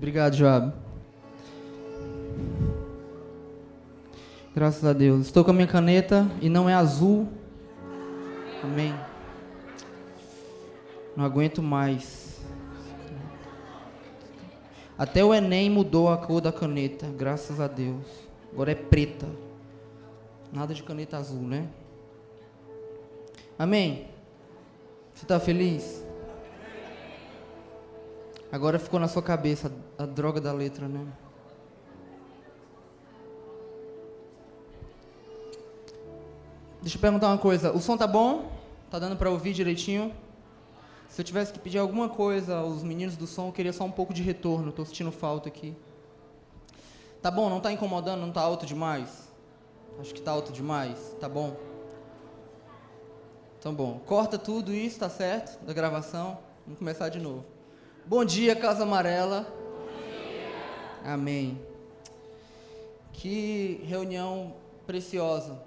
Obrigado, Joab. Graças a Deus. Estou com a minha caneta e não é azul. Amém. Não aguento mais. Até o Enem mudou a cor da caneta, graças a Deus. Agora é preta. Nada de caneta azul, né? Amém. Você está feliz? Agora ficou na sua cabeça a, a droga da letra, né? Deixa eu perguntar uma coisa. O som tá bom? Tá dando para ouvir direitinho? Se eu tivesse que pedir alguma coisa aos meninos do som, eu queria só um pouco de retorno. Tô sentindo falta aqui. Tá bom? Não tá incomodando? Não tá alto demais? Acho que tá alto demais. Tá bom? Então bom. Corta tudo isso, tá certo? Da gravação. Vamos começar de novo. Bom dia, Casa Amarela. Amém. Que reunião preciosa.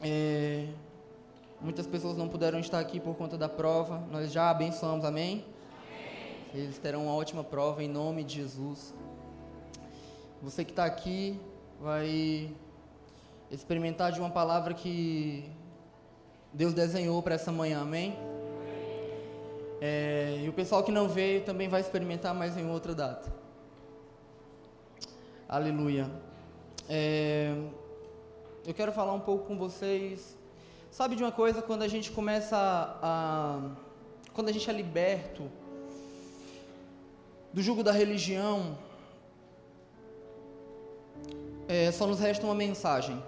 É, muitas pessoas não puderam estar aqui por conta da prova. Nós já abençoamos, amém? amém. Eles terão uma ótima prova em nome de Jesus. Você que está aqui vai experimentar de uma palavra que Deus desenhou para essa manhã, amém? É, e o pessoal que não veio também vai experimentar mais em outra data. Aleluia. É, eu quero falar um pouco com vocês. Sabe de uma coisa quando a gente começa a, a quando a gente é liberto do jugo da religião, é, só nos resta uma mensagem.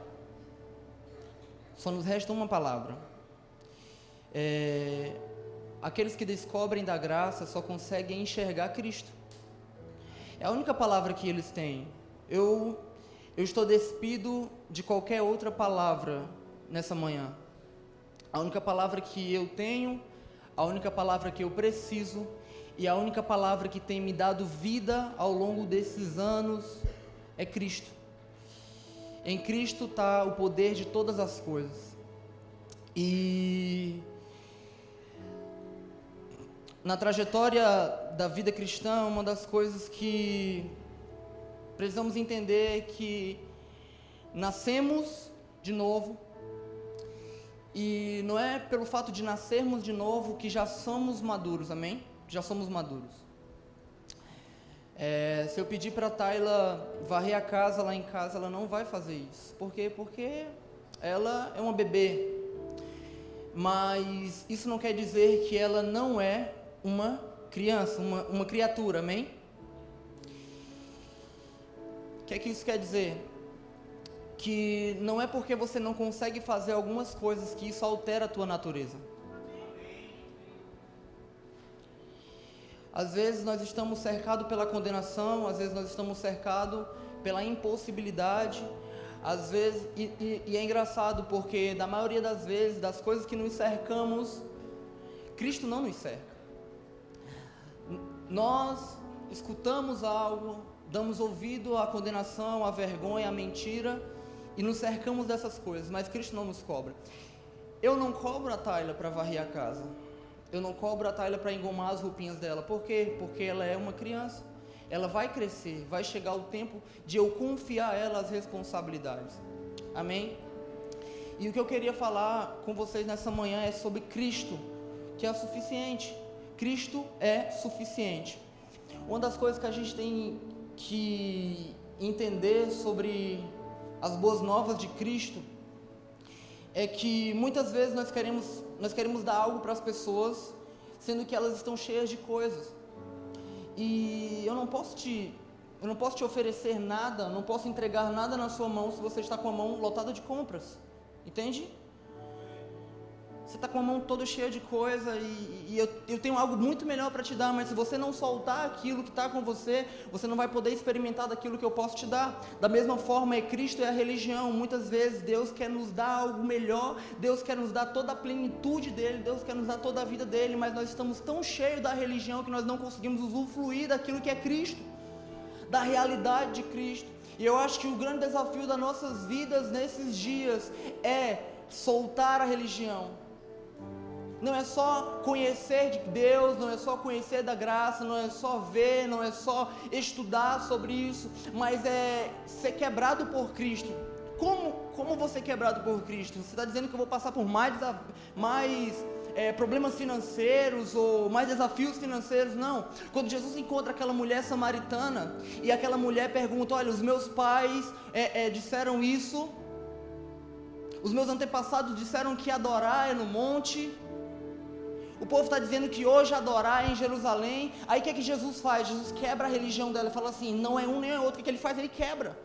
Só nos resta uma palavra. É, aqueles que descobrem da graça só conseguem enxergar Cristo. É a única palavra que eles têm. Eu eu estou despido de qualquer outra palavra nessa manhã. A única palavra que eu tenho, a única palavra que eu preciso e a única palavra que tem me dado vida ao longo desses anos é Cristo. Em Cristo está o poder de todas as coisas. E na trajetória da vida cristã, uma das coisas que precisamos entender que nascemos de novo e não é pelo fato de nascermos de novo que já somos maduros, amém? Já somos maduros. É, se eu pedir para a Tayla varrer a casa lá em casa, ela não vai fazer isso. Por quê? Porque ela é uma bebê. Mas isso não quer dizer que ela não é uma criança, uma, uma criatura, amém? que é que isso quer dizer? Que não é porque você não consegue fazer algumas coisas que isso altera a tua natureza. Às vezes nós estamos cercados pela condenação, às vezes nós estamos cercados pela impossibilidade, às vezes, e, e, e, é engraçado porque da maioria das vezes, das coisas que nos cercamos, Cristo não nos cerca. Nós escutamos algo, damos ouvido à condenação, à vergonha, à mentira e nos cercamos dessas coisas, mas Cristo não nos cobra. Eu não cobro a Tayla para varrer a casa. Eu não cobro a Tayla para engomar as roupinhas dela. Por quê? Porque ela é uma criança. Ela vai crescer, vai chegar o tempo de eu confiar a ela as responsabilidades. Amém? E o que eu queria falar com vocês nessa manhã é sobre Cristo, que é suficiente. Cristo é suficiente. Uma das coisas que a gente tem que entender sobre as boas novas de Cristo é que muitas vezes nós queremos, nós queremos dar algo para as pessoas, sendo que elas estão cheias de coisas. E eu não posso te eu não posso te oferecer nada, não posso entregar nada na sua mão se você está com a mão lotada de compras. Entende? Você está com a mão toda cheia de coisa e, e eu, eu, tenho algo muito melhor para te dar, mas se você não soltar aquilo que está com você, você não vai poder experimentar daquilo que eu posso te dar. Da mesma forma, é Cristo e a religião. Muitas vezes Deus quer nos dar algo melhor, Deus quer nos dar toda a plenitude dele, Deus quer nos dar toda a vida dele, mas nós estamos tão cheios da religião que nós não conseguimos usufruir daquilo que é Cristo, da realidade de Cristo. E eu acho que o grande desafio das nossas vidas nesses dias é soltar a religião não é só conhecer de Deus, não é só conhecer da graça, não é só ver, não é só estudar sobre isso, mas é ser quebrado por Cristo. Como, como você é quebrado por Cristo? Você está dizendo que eu vou passar por mais, mais é, problemas financeiros ou mais desafios financeiros? Não. Quando Jesus encontra aquela mulher samaritana e aquela mulher pergunta: Olha, os meus pais é, é, disseram isso, os meus antepassados disseram que adorar é no monte. O povo está dizendo que hoje adorar é em Jerusalém. Aí o que, é que Jesus faz? Jesus quebra a religião dela e fala assim: não é um nem é outro. O que, é ele faz? Ele quebra.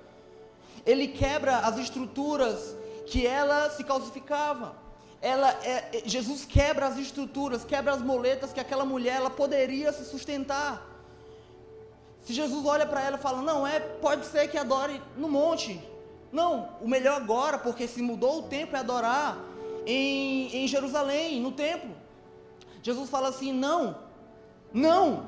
Ele quebra as estruturas que ela se calcificava. Ela, é, é, Jesus quebra as estruturas, quebra as moletas que aquela mulher ela poderia se sustentar. Se Jesus olha para ela e fala: Não, é, pode ser que adore no monte. Não, o melhor agora, porque se mudou o tempo, é adorar em, em Jerusalém, no templo. Jesus fala assim: não, não.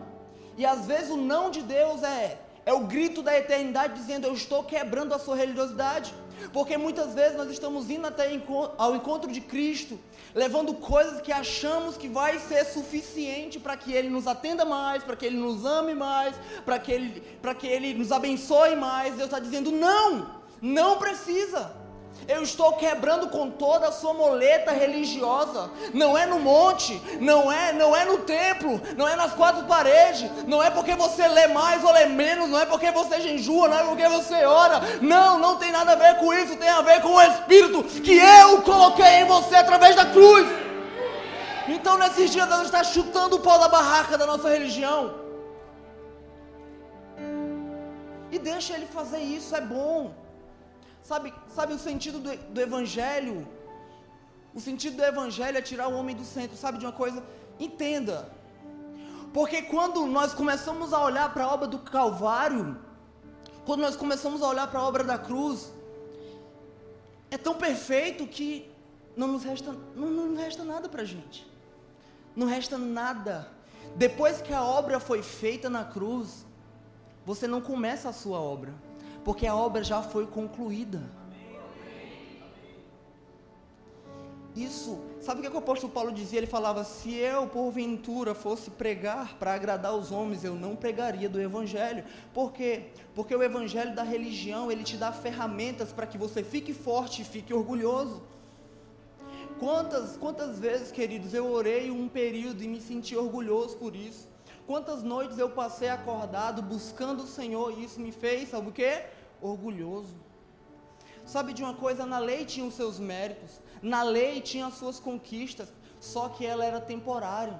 E às vezes o não de Deus é, é o grito da eternidade dizendo: eu estou quebrando a sua religiosidade. Porque muitas vezes nós estamos indo até ao encontro de Cristo, levando coisas que achamos que vai ser suficiente para que Ele nos atenda mais, para que Ele nos ame mais, para que Ele, que Ele nos abençoe mais. Deus está dizendo: não, não precisa. Eu estou quebrando com toda a sua moleta religiosa. Não é no monte, não é, não é no templo, não é nas quatro paredes, não é porque você lê mais ou lê menos, não é porque você jejua, não é porque você ora. Não, não tem nada a ver com isso, tem a ver com o espírito que eu coloquei em você através da cruz. Então nesses dias Deus está chutando o pau da barraca da nossa religião. E deixa ele fazer isso, é bom. Sabe, sabe o sentido do, do Evangelho? O sentido do Evangelho é tirar o homem do centro. Sabe de uma coisa? Entenda. Porque quando nós começamos a olhar para a obra do Calvário, quando nós começamos a olhar para a obra da cruz, é tão perfeito que não nos resta, não, não resta nada para a gente. Não resta nada. Depois que a obra foi feita na cruz, você não começa a sua obra porque a obra já foi concluída. Isso, sabe o que, é que o apóstolo Paulo dizia? Ele falava: se eu, porventura, fosse pregar para agradar os homens, eu não pregaria do Evangelho. Por quê? Porque o Evangelho da religião, ele te dá ferramentas para que você fique forte e fique orgulhoso. Quantas, quantas vezes, queridos, eu orei um período e me senti orgulhoso por isso. Quantas noites eu passei acordado buscando o Senhor e isso me fez, sabe o quê? Orgulhoso. Sabe de uma coisa? Na lei tinha os seus méritos, na lei tinha as suas conquistas, só que ela era temporária.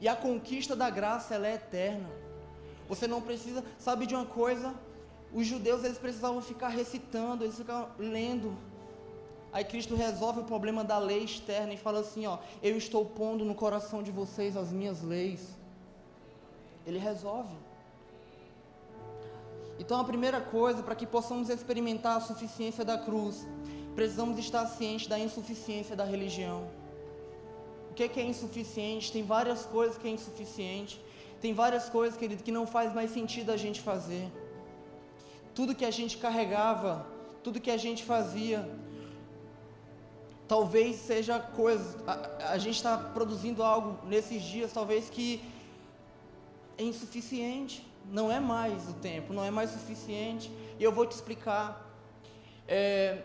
E a conquista da graça ela é eterna. Você não precisa, sabe de uma coisa? Os judeus eles precisavam ficar recitando, eles ficavam lendo. Aí Cristo resolve o problema da lei externa e fala assim, ó, eu estou pondo no coração de vocês as minhas leis. Ele resolve. Então, a primeira coisa, para que possamos experimentar a suficiência da cruz, precisamos estar cientes da insuficiência da religião. O que é, que é insuficiente? Tem várias coisas que é insuficiente. Tem várias coisas, querido, que não faz mais sentido a gente fazer. Tudo que a gente carregava, tudo que a gente fazia, talvez seja coisa. A, a gente está produzindo algo nesses dias, talvez que é insuficiente não é mais o tempo, não é mais suficiente. E eu vou te explicar. É,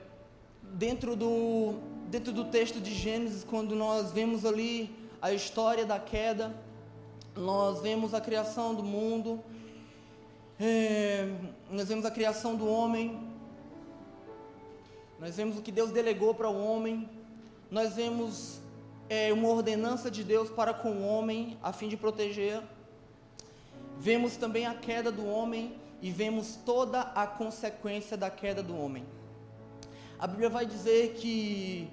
dentro, do, dentro do texto de Gênesis, quando nós vemos ali a história da queda, nós vemos a criação do mundo, é, nós vemos a criação do homem, nós vemos o que Deus delegou para o homem, nós vemos é, uma ordenança de Deus para com o homem, a fim de proteger vemos também a queda do homem e vemos toda a consequência da queda do homem. A Bíblia vai dizer que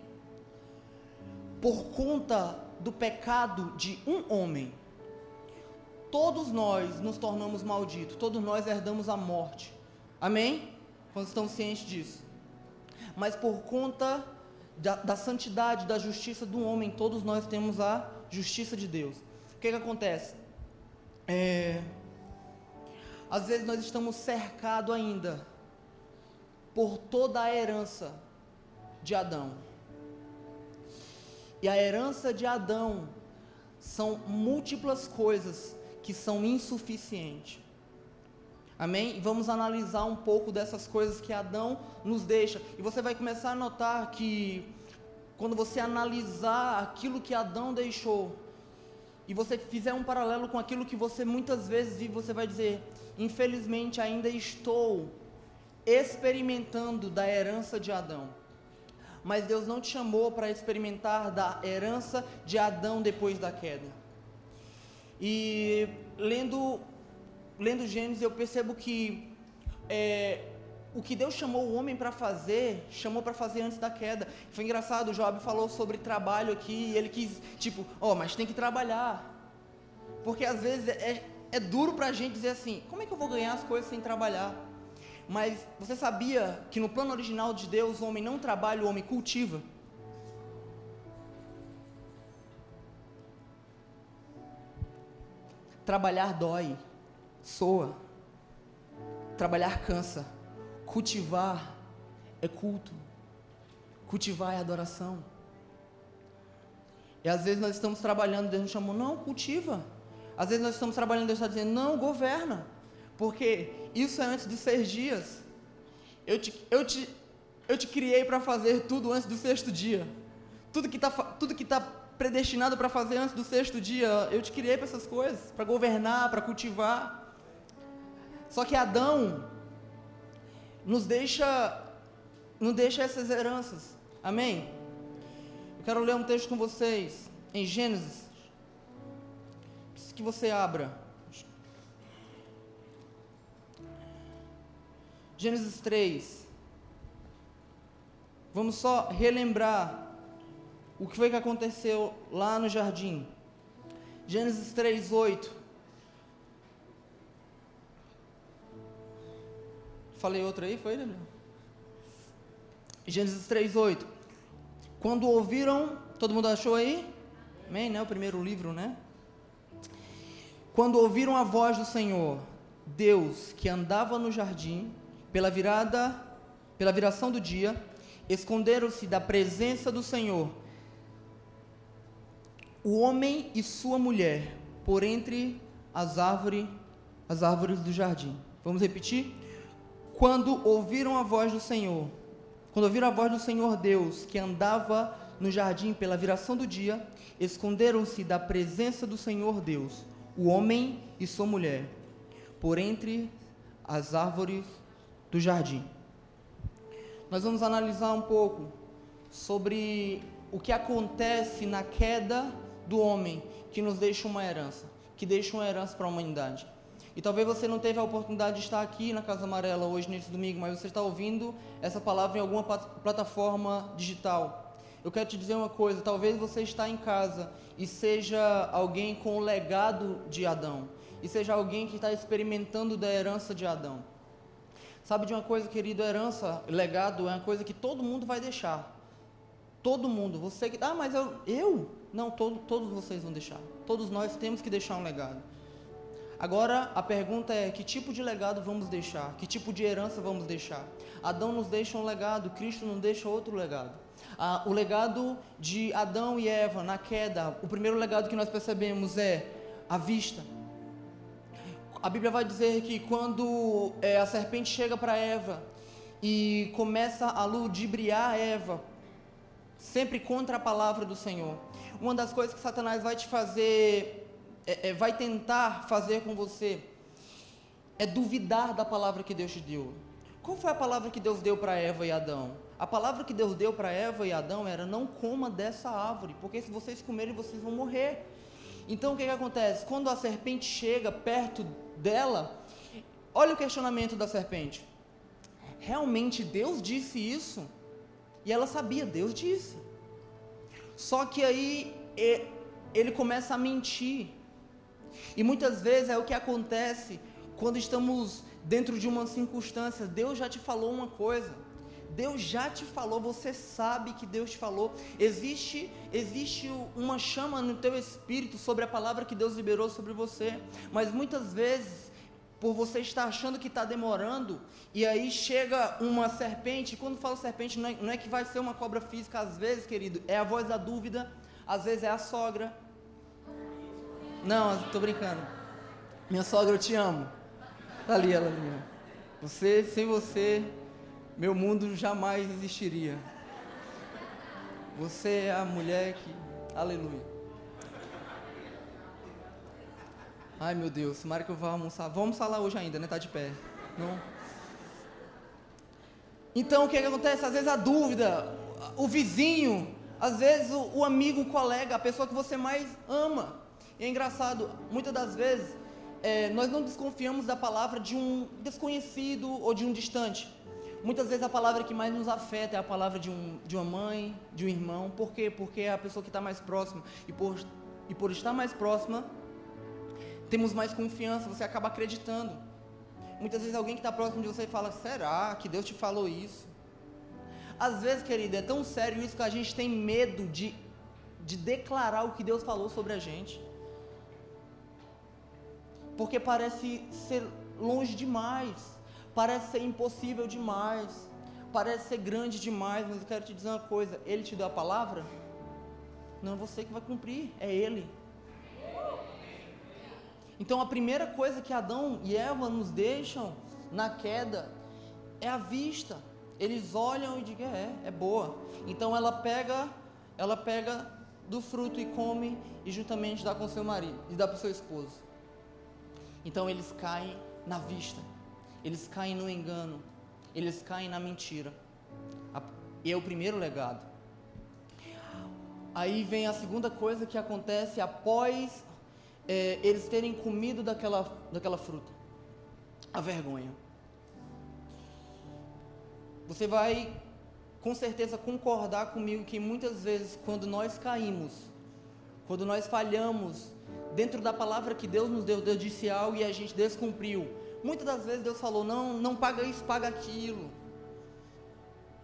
por conta do pecado de um homem, todos nós nos tornamos malditos, todos nós herdamos a morte. Amém? Quando estão cientes disso. Mas por conta da, da, santidade, da justiça do homem, todos nós temos a justiça de Deus. O que, que acontece? É, às vezes nós estamos cercados ainda por toda a herança de Adão. e a herança de Adão são múltiplas coisas que são insuficientes. Amém? E vamos analisar um pouco dessas coisas que Adão nos deixa. E você vai começar a notar que quando você analisar aquilo que Adão deixou, e você fizer um paralelo com aquilo que você muitas vezes vive, você vai dizer: infelizmente ainda estou experimentando da herança de Adão. Mas Deus não te chamou para experimentar da herança de Adão depois da queda. E lendo, lendo Gênesis, eu percebo que é, o que Deus chamou o homem para fazer, chamou para fazer antes da queda. Foi engraçado, o Job falou sobre trabalho aqui, e ele quis, tipo, ó, oh, mas tem que trabalhar. Porque às vezes é, é duro para a gente dizer assim: como é que eu vou ganhar as coisas sem trabalhar? Mas você sabia que no plano original de Deus o homem não trabalha, o homem cultiva? Trabalhar dói, soa. Trabalhar cansa. Cultivar é culto. Cultivar é adoração. E às vezes nós estamos trabalhando, Deus nos chamou, não, cultiva. Às vezes nós estamos trabalhando, Deus está dizendo, não, governa. Porque isso é antes dos seis dias. Eu te, eu te, eu te criei para fazer tudo antes do sexto dia. Tudo que está tudo que tá predestinado para fazer antes do sexto dia, eu te criei para essas coisas, para governar, para cultivar. Só que Adão nos deixa, nos deixa essas heranças. Amém? Eu quero ler um texto com vocês em Gênesis. Que você abra. Gênesis 3. Vamos só relembrar o que foi que aconteceu lá no jardim. Gênesis 3, 8. Falei outra aí, foi, Gabriel? Gênesis 3, 8. Quando ouviram, todo mundo achou aí? Amém, né? O primeiro livro, né? Quando ouviram a voz do Senhor, Deus que andava no jardim, pela virada, pela viração do dia, esconderam-se da presença do Senhor o homem e sua mulher por entre as árvores, as árvores do jardim. Vamos repetir? Quando ouviram a voz do Senhor, quando ouviram a voz do Senhor Deus que andava no jardim pela viração do dia, esconderam-se da presença do Senhor Deus, o homem e sua mulher, por entre as árvores do jardim. Nós vamos analisar um pouco sobre o que acontece na queda do homem que nos deixa uma herança, que deixa uma herança para a humanidade. E talvez você não teve a oportunidade de estar aqui na Casa Amarela hoje, nesse domingo, mas você está ouvindo essa palavra em alguma plataforma digital. Eu quero te dizer uma coisa: talvez você está em casa e seja alguém com o legado de Adão, e seja alguém que está experimentando da herança de Adão. Sabe de uma coisa, querido? Herança, legado é uma coisa que todo mundo vai deixar. Todo mundo. Você que. Ah, mas eu. Eu? Não, todo, todos vocês vão deixar. Todos nós temos que deixar um legado. Agora a pergunta é: que tipo de legado vamos deixar? Que tipo de herança vamos deixar? Adão nos deixa um legado, Cristo nos deixa outro legado. Ah, o legado de Adão e Eva na queda, o primeiro legado que nós percebemos é a vista a Bíblia vai dizer que quando é, a serpente chega para Eva e começa a ludibriar Eva, sempre contra a palavra do Senhor, uma das coisas que Satanás vai te fazer, é, é, vai tentar fazer com você, é duvidar da palavra que Deus te deu. Qual foi a palavra que Deus deu para Eva e Adão? A palavra que Deus deu para Eva e Adão era: não coma dessa árvore, porque se vocês comerem, vocês vão morrer. Então o que, que acontece? Quando a serpente chega perto dela, olha o questionamento da serpente. Realmente Deus disse isso? E ela sabia, Deus disse. Só que aí ele começa a mentir. E muitas vezes é o que acontece quando estamos dentro de uma circunstância. Deus já te falou uma coisa. Deus já te falou, você sabe que Deus te falou. Existe, existe uma chama no teu espírito sobre a palavra que Deus liberou sobre você. Mas muitas vezes, por você estar achando que está demorando, e aí chega uma serpente, quando falo serpente, não é, não é que vai ser uma cobra física, às vezes, querido, é a voz da dúvida, às vezes é a sogra. Não, estou brincando. Minha sogra, eu te amo. Tá ali ela ali. Você, sem você, meu mundo jamais existiria. Você é a mulher que. Aleluia. Ai meu Deus, tomara que eu vá almoçar. Vamos almoçar lá hoje ainda, né? Tá de pé. Não. Então o que, que acontece? Às vezes a dúvida, o vizinho, às vezes o, o amigo, o colega, a pessoa que você mais ama. E é engraçado, muitas das vezes é, nós não desconfiamos da palavra de um desconhecido ou de um distante. Muitas vezes a palavra que mais nos afeta é a palavra de, um, de uma mãe, de um irmão. Por quê? Porque é a pessoa que está mais próxima. E por, e por estar mais próxima, temos mais confiança, você acaba acreditando. Muitas vezes alguém que está próximo de você fala: será que Deus te falou isso? Às vezes, querida, é tão sério isso que a gente tem medo de, de declarar o que Deus falou sobre a gente. Porque parece ser longe demais parece ser impossível demais, parece ser grande demais, mas eu quero te dizer uma coisa: Ele te deu a palavra? Não é você que vai cumprir, é Ele. Então a primeira coisa que Adão e Eva nos deixam na queda é a vista. Eles olham e dizem, é, é boa. Então ela pega, ela pega do fruto e come e juntamente dá com seu marido e dá para o seu esposo. Então eles caem na vista eles caem no engano, eles caem na mentira. E é o primeiro legado. Aí vem a segunda coisa que acontece após é, eles terem comido daquela, daquela fruta: a vergonha. Você vai com certeza concordar comigo que muitas vezes, quando nós caímos, quando nós falhamos dentro da palavra que Deus nos deu, Deus disse algo e a gente descumpriu, Muitas das vezes Deus falou: não, não paga isso, paga aquilo.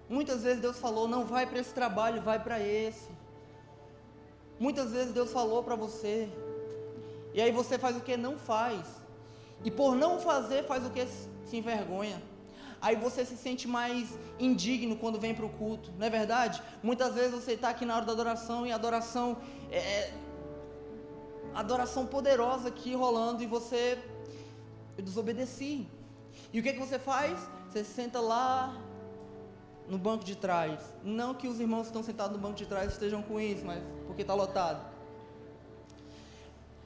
Muitas vezes Deus falou: não vai para esse trabalho, vai para esse. Muitas vezes Deus falou para você. E aí você faz o que não faz. E por não fazer, faz o que se envergonha. Aí você se sente mais indigno quando vem para o culto, não é verdade? Muitas vezes você está aqui na hora da adoração e a adoração é, é adoração poderosa aqui rolando e você eu desobedeci. E o que, é que você faz? Você senta lá no banco de trás. Não que os irmãos que estão sentados no banco de trás estejam com isso, mas porque está lotado.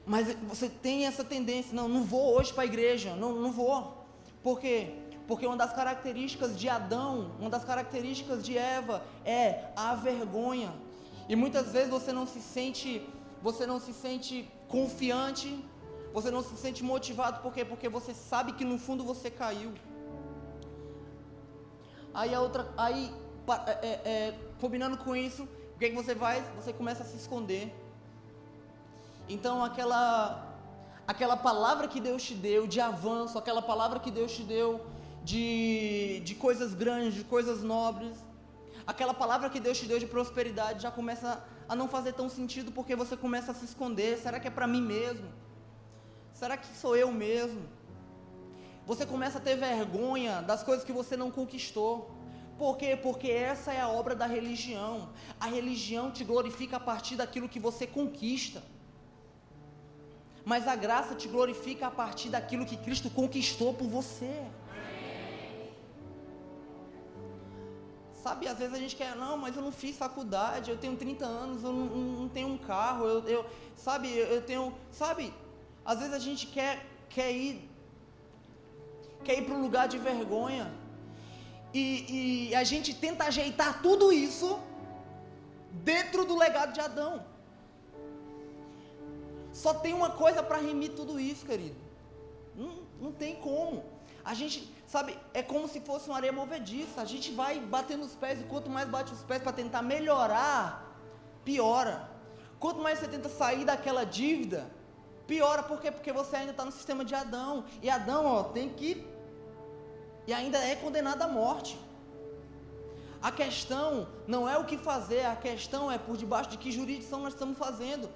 Mas você tem essa tendência, não, não vou hoje para a igreja, não, não vou. Por quê? Porque uma das características de Adão, uma das características de Eva é a vergonha. E muitas vezes você não se sente, você não se sente confiante você não se sente motivado por quê? Porque você sabe que no fundo você caiu. Aí a outra, aí é, é, é, combinando com isso, o que, é que você faz? Você começa a se esconder. Então aquela aquela palavra que Deus te deu de avanço, aquela palavra que Deus te deu de, de coisas grandes, de coisas nobres, aquela palavra que Deus te deu de prosperidade já começa a não fazer tão sentido porque você começa a se esconder. Será que é para mim mesmo? Será que sou eu mesmo? Você começa a ter vergonha das coisas que você não conquistou. Por quê? Porque essa é a obra da religião. A religião te glorifica a partir daquilo que você conquista. Mas a graça te glorifica a partir daquilo que Cristo conquistou por você. Sabe, às vezes a gente quer, não, mas eu não fiz faculdade, eu tenho 30 anos, eu não, não tenho um carro, eu, eu sabe, eu tenho, sabe, às vezes a gente quer, quer ir quer ir para um lugar de vergonha. E, e, a gente tenta ajeitar tudo isso dentro do legado de Adão. Só tem uma coisa para remir tudo isso, querido. Não, não tem como. A gente, sabe, é como se fosse uma areia movediça. A gente vai batendo os pés e quanto mais bate os pés para tentar melhorar, piora. Quanto mais você tenta sair daquela dívida, Piora por quê? Porque você ainda está no sistema de Adão. E Adão, ó, tem que. E ainda é condenado à morte. A questão não é o que fazer, a questão é por debaixo de que jurisdição nós estamos fazendo.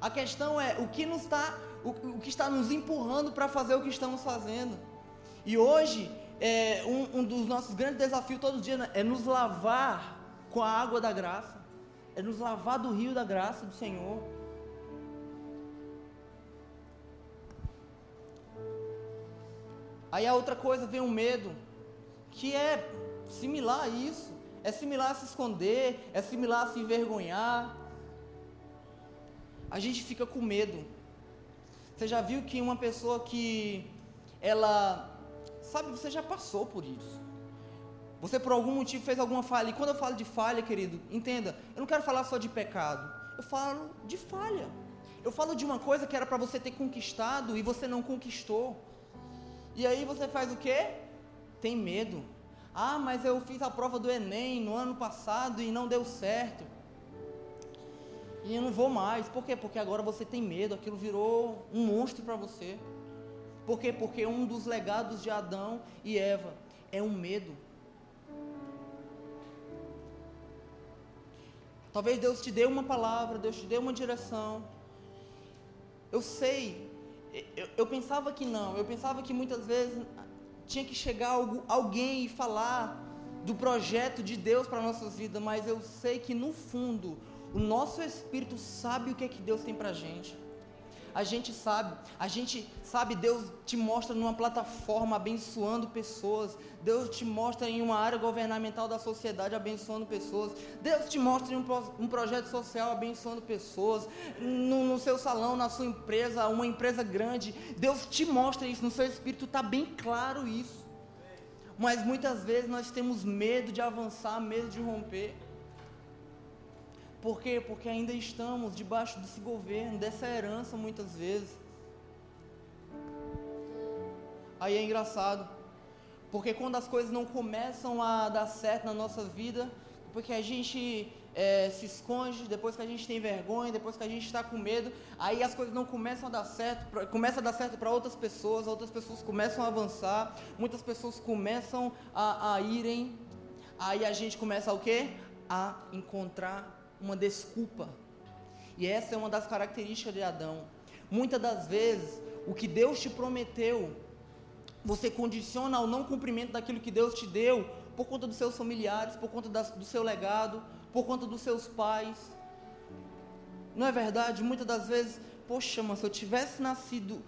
A questão é o que nos está, o, o que está nos empurrando para fazer o que estamos fazendo. E hoje, é, um, um dos nossos grandes desafios todos os dias né, é nos lavar com a água da graça. é nos lavar do rio da graça do Senhor. Aí a outra coisa vem o medo, que é similar a isso, é similar a se esconder, é similar a se envergonhar. A gente fica com medo. Você já viu que uma pessoa que ela sabe, você já passou por isso. Você por algum motivo fez alguma falha. E quando eu falo de falha, querido, entenda, eu não quero falar só de pecado. Eu falo de falha. Eu falo de uma coisa que era para você ter conquistado e você não conquistou. E aí você faz o quê? Tem medo. Ah, mas eu fiz a prova do Enem no ano passado e não deu certo. E eu não vou mais. Por quê? Porque agora você tem medo, aquilo virou um monstro para você. Por quê? Porque um dos legados de Adão e Eva é um medo. Talvez Deus te dê uma palavra, Deus te dê uma direção. Eu sei, eu, eu, pensava que não, eu pensava que muitas vezes tinha que chegar algo, alguém e falar do projeto de Deus para nossas vidas, mas eu sei que no fundo o nosso espírito sabe o que é que Deus tem para gente a gente sabe, a gente sabe, Deus te mostra numa plataforma abençoando pessoas, Deus te mostra em uma área governamental da sociedade abençoando pessoas, Deus te mostra em um, um projeto social abençoando pessoas, no, no, seu salão, na sua empresa, uma empresa grande, Deus te mostra isso, no seu espírito está bem claro isso. Mas muitas vezes nós temos medo de avançar, medo de romper. Por quê? Porque ainda estamos debaixo desse governo, dessa herança muitas vezes. Aí é engraçado, porque quando as coisas não começam a dar certo na nossa vida, porque a gente é, se esconde, depois que a gente tem vergonha, depois que a gente está com medo, aí as coisas não começam a dar certo, pra, começa a dar certo para outras pessoas, outras pessoas começam a avançar, muitas pessoas começam a, a irem, aí a gente começa a o quê? A encontrar uma desculpa. E essa é uma das características de Adão. Muitas das vezes, o que Deus te prometeu, você condiciona ao não cumprimento daquilo que Deus te deu, por conta dos seus familiares, por conta do seu legado, por conta dos seus pais. Não é verdade? Muitas das vezes, poxa, mas se eu tivesse nascido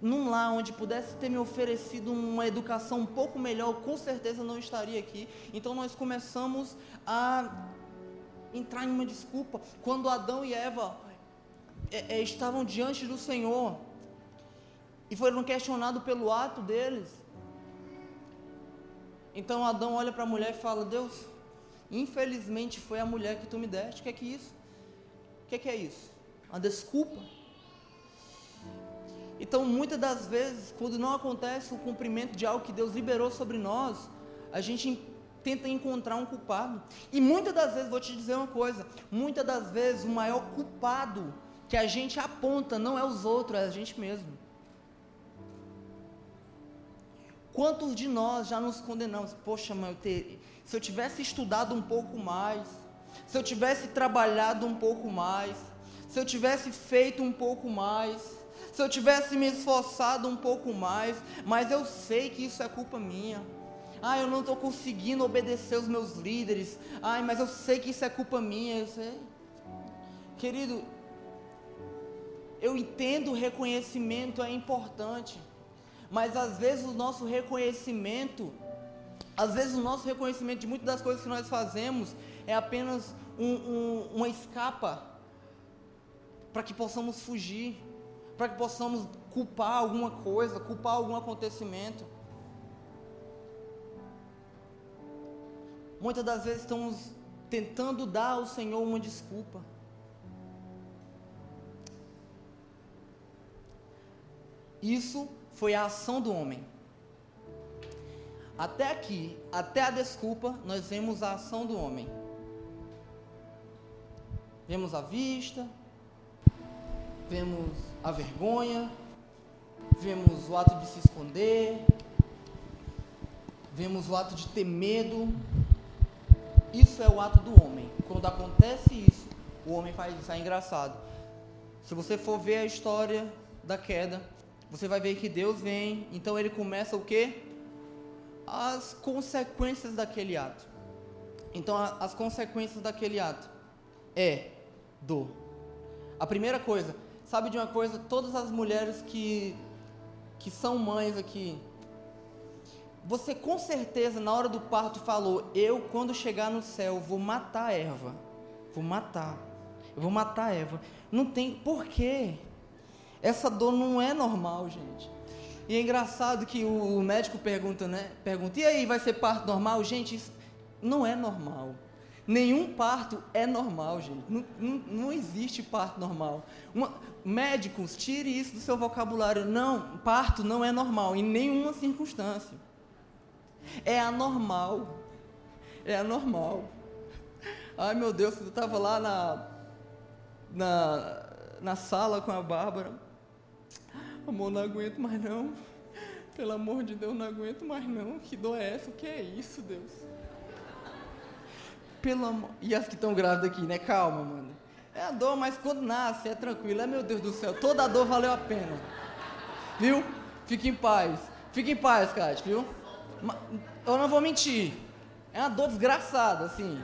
num lar onde pudesse ter me oferecido uma educação um pouco melhor, com certeza não estaria aqui. Então nós começamos a entrar em uma desculpa. Quando Adão e Eva é, é, estavam diante do Senhor e foram questionados pelo ato deles, então Adão olha para a mulher e fala: Deus, infelizmente foi a mulher que tu me deste. O que é que isso? O que é que é isso? Uma desculpa. Então, muitas das vezes, quando não acontece o cumprimento de algo que Deus liberou sobre nós, a gente tenta encontrar um culpado. E muitas das vezes, vou te dizer uma coisa: muitas das vezes o maior culpado que a gente aponta não é os outros, é a gente mesmo. Quantos de nós já nos condenamos? Poxa, mas eu ter, se eu tivesse estudado um pouco mais, se eu tivesse trabalhado um pouco mais, se eu tivesse feito um pouco mais, se eu tivesse me esforçado um pouco mais, mas eu sei que isso é culpa minha. Ah, eu não estou conseguindo obedecer os meus líderes. Ai, mas eu sei que isso é culpa minha. Eu sei. Querido, eu entendo o reconhecimento é importante. Mas às vezes o nosso reconhecimento, às vezes o nosso reconhecimento de muitas das coisas que nós fazemos é apenas um, um, uma escapa para que possamos fugir, para que possamos culpar alguma coisa, culpar algum acontecimento. Muitas das vezes estamos tentando dar ao Senhor uma desculpa. Isso foi a ação do homem. Até aqui, até a desculpa, nós vemos a ação do homem. Vemos a vista, vemos a vergonha, vemos o ato de se esconder, vemos o ato de ter medo, isso é o ato do homem. Quando acontece isso, o homem faz isso. É engraçado. Se você for ver a história da queda, você vai ver que Deus vem, então ele começa o quê? As consequências daquele ato. Então, as consequências daquele ato. é dor. A primeira coisa, sabe de uma coisa? Todas as mulheres que, que são mães aqui, você com certeza na hora do parto falou: Eu, quando chegar no céu, vou matar a Eva. Vou matar. Eu vou matar a Eva. Não tem porquê. Essa dor não é normal, gente. E é engraçado que o médico pergunta, né? Pergunta: E aí, vai ser parto normal? Gente, isso não é normal. Nenhum parto é normal, gente. Não, não, não existe parto normal. Uma, médicos, tire isso do seu vocabulário. Não, parto não é normal em nenhuma circunstância. É anormal. É anormal. Ai meu Deus, eu estava lá na, na, na sala com a Bárbara. Amor, não aguento mais não. Pelo amor de Deus, não aguento mais não. Que dor é essa? O que é isso, Deus? Pelo amor. E as que estão grávidas aqui, né? Calma, mano. É a dor, mas quando nasce é tranquilo. É meu Deus do céu. Toda a dor valeu a pena. Viu? Fique em paz. Fique em paz, Kátia, viu? Eu não vou mentir. É uma dor desgraçada, assim.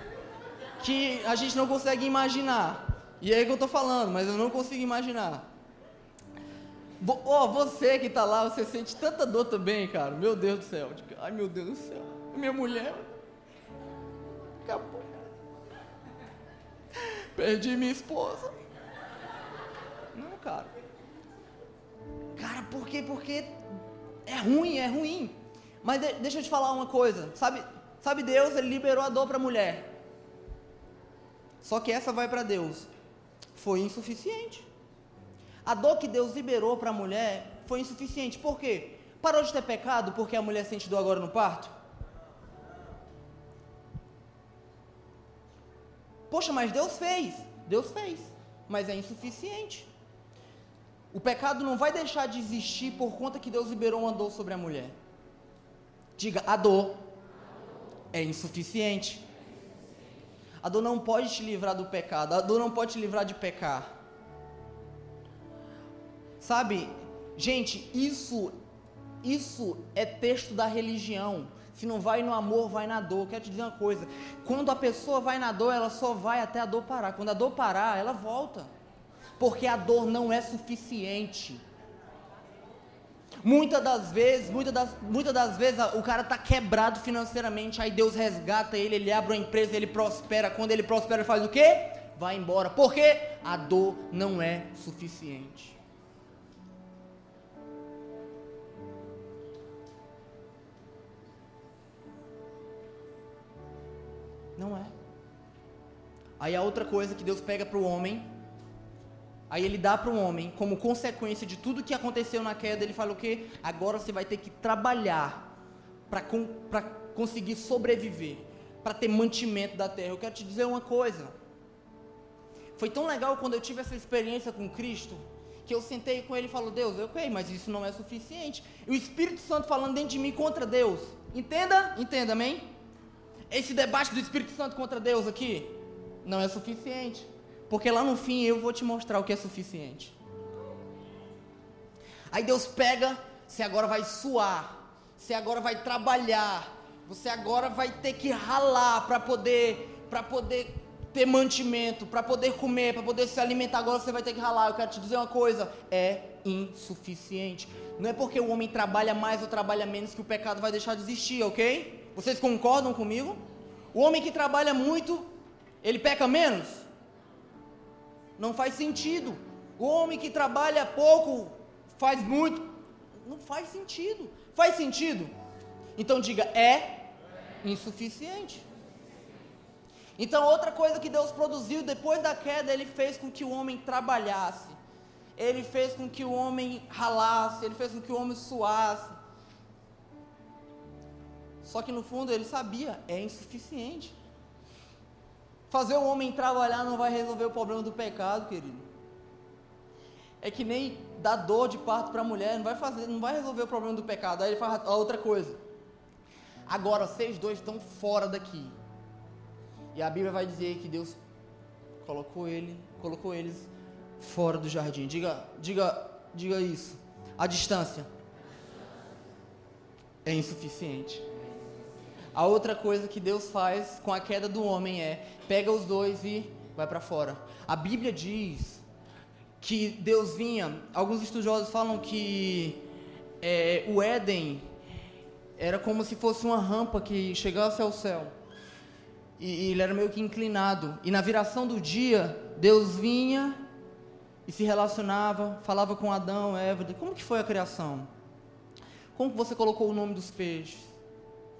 Que a gente não consegue imaginar. E é aí que eu tô falando, mas eu não consigo imaginar. Oh, você que tá lá, você sente tanta dor também, cara. Meu Deus do céu. Ai, meu Deus do céu. Minha mulher. Acabou. Perdi minha esposa. Não, cara. Cara, por quê? Porque é ruim, é ruim. Mas de, deixa eu te falar uma coisa. Sabe, sabe Deus, ele liberou a dor para a mulher. Só que essa vai para Deus. Foi insuficiente. A dor que Deus liberou para a mulher foi insuficiente. Por quê? Parou de ter pecado porque a mulher sente dor agora no parto? Poxa, mas Deus fez. Deus fez. Mas é insuficiente. O pecado não vai deixar de existir por conta que Deus liberou uma dor sobre a mulher. Diga, a dor é insuficiente. A dor não pode te livrar do pecado, a dor não pode te livrar de pecar. Sabe, gente, isso isso é texto da religião. Se não vai no amor, vai na dor. Quero te dizer uma coisa: quando a pessoa vai na dor, ela só vai até a dor parar. Quando a dor parar, ela volta. Porque a dor não é suficiente. Muitas das vezes, muitas das, muitas das vezes o cara está quebrado financeiramente, aí Deus resgata ele, ele abre uma empresa, ele prospera. Quando ele prospera, ele faz o quê? Vai embora. Por quê? A dor não é suficiente. Não é. Aí a outra coisa que Deus pega para o homem Aí ele dá para o homem, como consequência de tudo que aconteceu na queda, ele fala o quê? Agora você vai ter que trabalhar para conseguir sobreviver, para ter mantimento da terra. Eu quero te dizer uma coisa. Foi tão legal quando eu tive essa experiência com Cristo, que eu sentei com ele e falou, Deus, eu mas isso não é suficiente. E o Espírito Santo falando dentro de mim contra Deus. Entenda? Entenda, amém? Esse debate do Espírito Santo contra Deus aqui não é suficiente. Porque lá no fim eu vou te mostrar o que é suficiente. Aí Deus pega, você agora vai suar, você agora vai trabalhar, você agora vai ter que ralar para poder, para poder ter mantimento, para poder comer, para poder se alimentar. Agora você vai ter que ralar. Eu quero te dizer uma coisa: é insuficiente. Não é porque o homem trabalha mais ou trabalha menos que o pecado vai deixar de existir, ok? Vocês concordam comigo? O homem que trabalha muito, ele peca menos? Não faz sentido. O homem que trabalha pouco faz muito. Não faz sentido. Faz sentido? Então diga, é insuficiente. Então, outra coisa que Deus produziu depois da queda, Ele fez com que o homem trabalhasse, Ele fez com que o homem ralasse, Ele fez com que o homem suasse. Só que no fundo ele sabia, é insuficiente. Fazer o homem trabalhar não vai resolver o problema do pecado, querido. É que nem dar dor de parto para a mulher, não vai fazer, não vai resolver o problema do pecado. Aí ele faz a outra coisa. Agora vocês dois estão fora daqui. E a Bíblia vai dizer que Deus colocou ele, colocou eles fora do jardim. Diga, diga, diga isso. A distância é insuficiente. A outra coisa que Deus faz com a queda do homem é pega os dois e vai para fora. A Bíblia diz que Deus vinha. Alguns estudiosos falam que é, o Éden era como se fosse uma rampa que chegasse ao céu. E, e ele era meio que inclinado. E na viração do dia, Deus vinha e se relacionava, falava com Adão, Eva. Como que foi a criação? Como você colocou o nome dos peixes?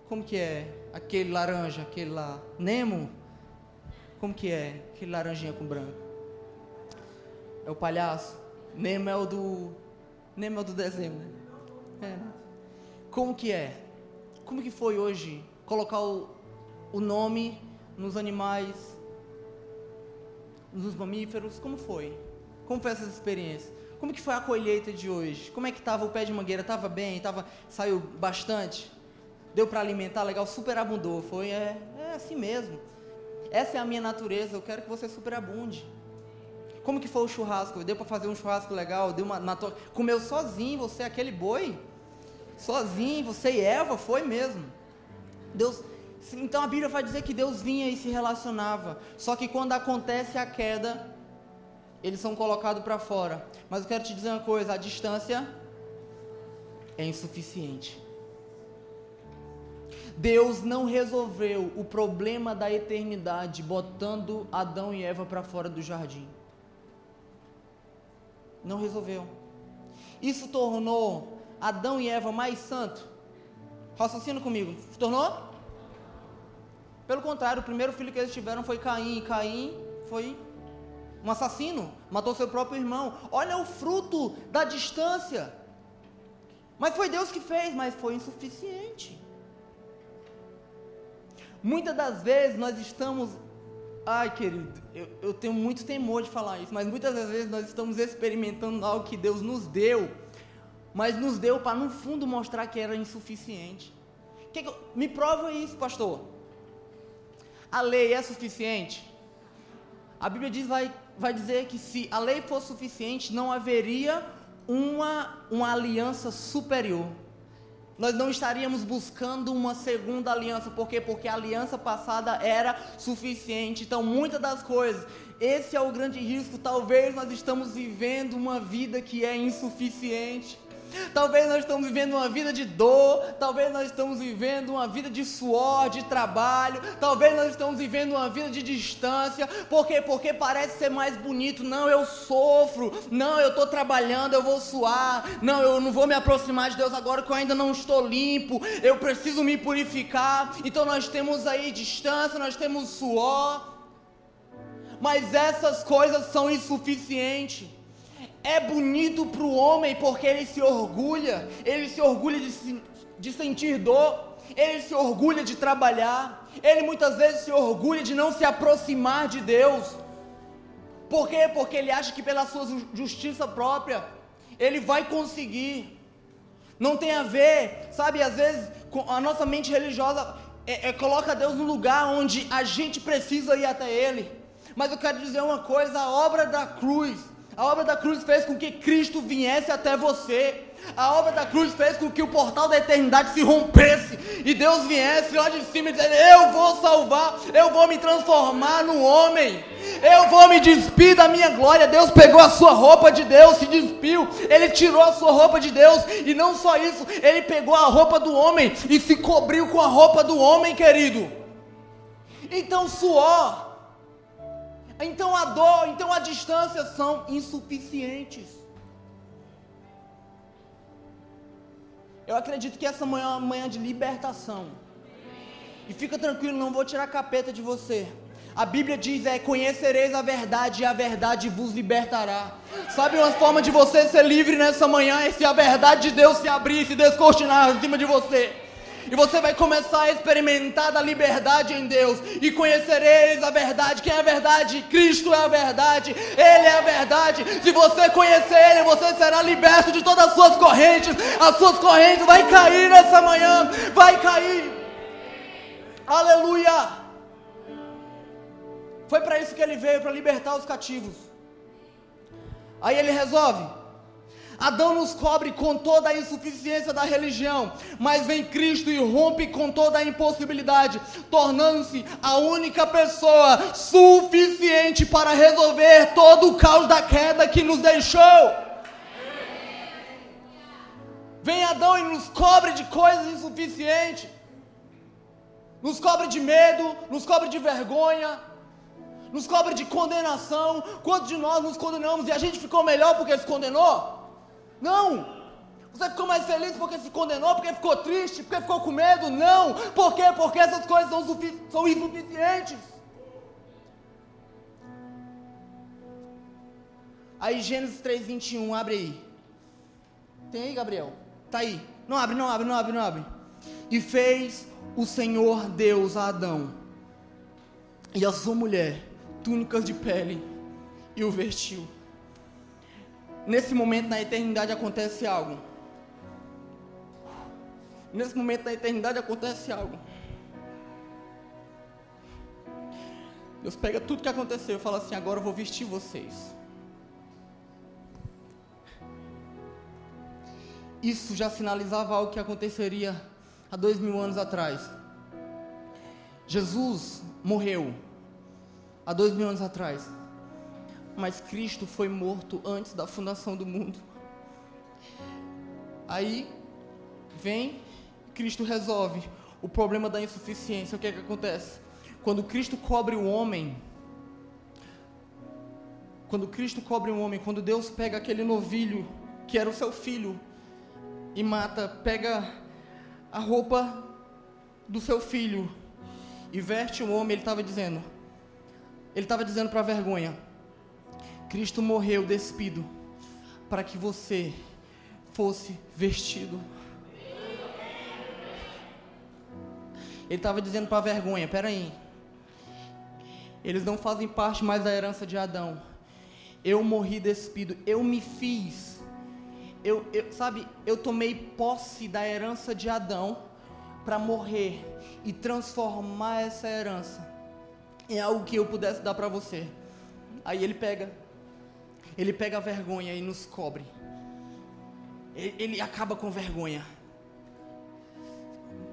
Como que é? Aquele laranja, aquele lá. Nemo? Como que é? Aquele laranjinha com branco. É o palhaço. Nemo é o do. Nemo é o do dezembro, né? É. Como que é? Como que foi hoje colocar o, o nome nos animais, nos mamíferos? Como foi? Como foi essa experiência? Como que foi a colheita de hoje? Como é que estava o pé de mangueira? Estava bem? Tava, saiu bastante? Deu para alimentar legal? Superabundou? Foi? É, é assim mesmo. Essa é a minha natureza. Eu quero que você superabunde. Como que foi o churrasco? Deu para fazer um churrasco legal? Deu uma, comeu sozinho você aquele boi? sozinho, você e Eva, foi mesmo. Deus, então a Bíblia vai dizer que Deus vinha e se relacionava. Só que quando acontece a queda, eles são colocados para fora. Mas eu quero te dizer uma coisa: a distância é insuficiente. Deus não resolveu o problema da eternidade botando Adão e Eva para fora do jardim. Não resolveu. Isso tornou Adão e Eva mais santo? Raciocina comigo. Tornou? Pelo contrário, o primeiro filho que eles tiveram foi Caim. Caim foi um assassino, matou seu próprio irmão. Olha o fruto da distância. Mas foi Deus que fez, mas foi insuficiente. Muitas das vezes nós estamos. Ai, querido, eu, eu tenho muito temor de falar isso, mas muitas das vezes nós estamos experimentando algo que Deus nos deu mas nos deu para no fundo mostrar que era insuficiente. Que que eu, me prova isso, pastor. A lei é suficiente? A Bíblia diz, vai, vai dizer que se a lei fosse suficiente, não haveria uma, uma aliança superior. Nós não estaríamos buscando uma segunda aliança, por quê? Porque a aliança passada era suficiente. Então, muitas das coisas, esse é o grande risco. Talvez nós estamos vivendo uma vida que é insuficiente. Talvez nós estamos vivendo uma vida de dor, talvez nós estamos vivendo uma vida de suor, de trabalho, talvez nós estamos vivendo uma vida de distância, por quê? Porque parece ser mais bonito. Não, eu sofro, não, eu estou trabalhando, eu vou suar, não, eu não vou me aproximar de Deus agora que eu ainda não estou limpo, eu preciso me purificar. Então nós temos aí distância, nós temos suor, mas essas coisas são insuficientes. É bonito para o homem porque ele se orgulha, ele se orgulha de, se, de sentir dor, ele se orgulha de trabalhar, ele muitas vezes se orgulha de não se aproximar de Deus. Por quê? Porque ele acha que pela sua justiça própria ele vai conseguir. Não tem a ver, sabe? Às vezes a nossa mente religiosa é, é, coloca Deus no lugar onde a gente precisa ir até Ele. Mas eu quero dizer uma coisa: a obra da cruz a obra da cruz fez com que Cristo viesse até você. A obra da cruz fez com que o portal da eternidade se rompesse e Deus viesse lá de cima dizendo: Eu vou salvar, eu vou me transformar no homem, eu vou me despir da minha glória. Deus pegou a sua roupa de Deus, se despiu, ele tirou a sua roupa de Deus, e não só isso, ele pegou a roupa do homem e se cobriu com a roupa do homem, querido. Então, suor então a dor, então a distância são insuficientes. Eu acredito que essa manhã é uma manhã de libertação. E fica tranquilo, não vou tirar capeta de você. A Bíblia diz: é conhecereis a verdade e a verdade vos libertará. Sabe uma forma de você ser livre nessa manhã é se a verdade de Deus se abrir e se descortinar em cima de você. E você vai começar a experimentar da liberdade em Deus. E conhecereis a verdade. Quem é a verdade? Cristo é a verdade. Ele é a verdade. Se você conhecer Ele, você será liberto de todas as suas correntes. As suas correntes vai cair nessa manhã. Vai cair. Aleluia. Foi para isso que ele veio para libertar os cativos. Aí ele resolve. Adão nos cobre com toda a insuficiência da religião, mas vem Cristo e rompe com toda a impossibilidade, tornando-se a única pessoa suficiente para resolver todo o caos da queda que nos deixou. Vem Adão e nos cobre de coisas insuficientes, nos cobre de medo, nos cobre de vergonha, nos cobre de condenação. Quantos de nós nos condenamos e a gente ficou melhor porque se condenou? Não! Você ficou mais feliz porque se condenou, porque ficou triste, porque ficou com medo? Não! Por quê? Porque essas coisas são, são insuficientes. Aí Gênesis 3,21, abre aí. Tem aí, Gabriel? Tá aí. Não abre, não abre, não abre, não abre. E fez o Senhor Deus a Adão e a sua mulher túnicas de pele e o vestiu nesse momento na eternidade acontece algo. Nesse momento na eternidade acontece algo. Deus pega tudo que aconteceu e fala assim: agora eu vou vestir vocês. Isso já sinalizava algo que aconteceria há dois mil anos atrás. Jesus morreu há dois mil anos atrás mas Cristo foi morto antes da fundação do mundo. Aí vem, Cristo resolve o problema da insuficiência. O que é que acontece? Quando Cristo cobre o homem, quando Cristo cobre o homem, quando Deus pega aquele novilho que era o seu filho e mata, pega a roupa do seu filho e veste o homem, ele estava dizendo, ele estava dizendo para a vergonha: Cristo morreu despido para que você fosse vestido. Ele estava dizendo para a vergonha: peraí, eles não fazem parte mais da herança de Adão. Eu morri despido, eu me fiz. Eu, eu, sabe, eu tomei posse da herança de Adão para morrer e transformar essa herança em algo que eu pudesse dar para você. Aí ele pega ele pega a vergonha e nos cobre. Ele, ele acaba com vergonha.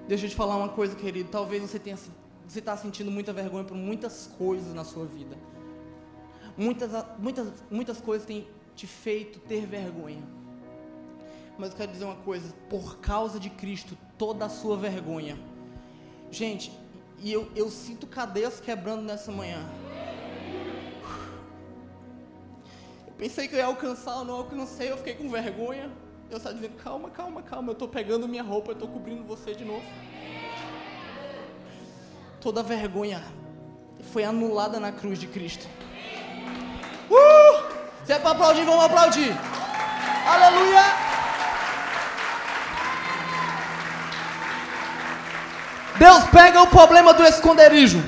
Deixa eu te falar uma coisa, querido. Talvez você tenha você está sentindo muita vergonha por muitas coisas na sua vida. Muitas, muitas, muitas coisas têm te feito ter vergonha. Mas eu quero dizer uma coisa: por causa de Cristo, toda a sua vergonha. Gente, e eu, eu sinto cadeias quebrando nessa manhã. Pensei que eu ia alcançar, eu não alcancei, eu fiquei com vergonha. Deus está dizendo, calma, calma, calma, eu estou pegando minha roupa, eu estou cobrindo você de novo. Toda vergonha foi anulada na cruz de Cristo. Uh! Se é para aplaudir, vamos aplaudir. Aleluia! Deus pega o problema do esconderijo.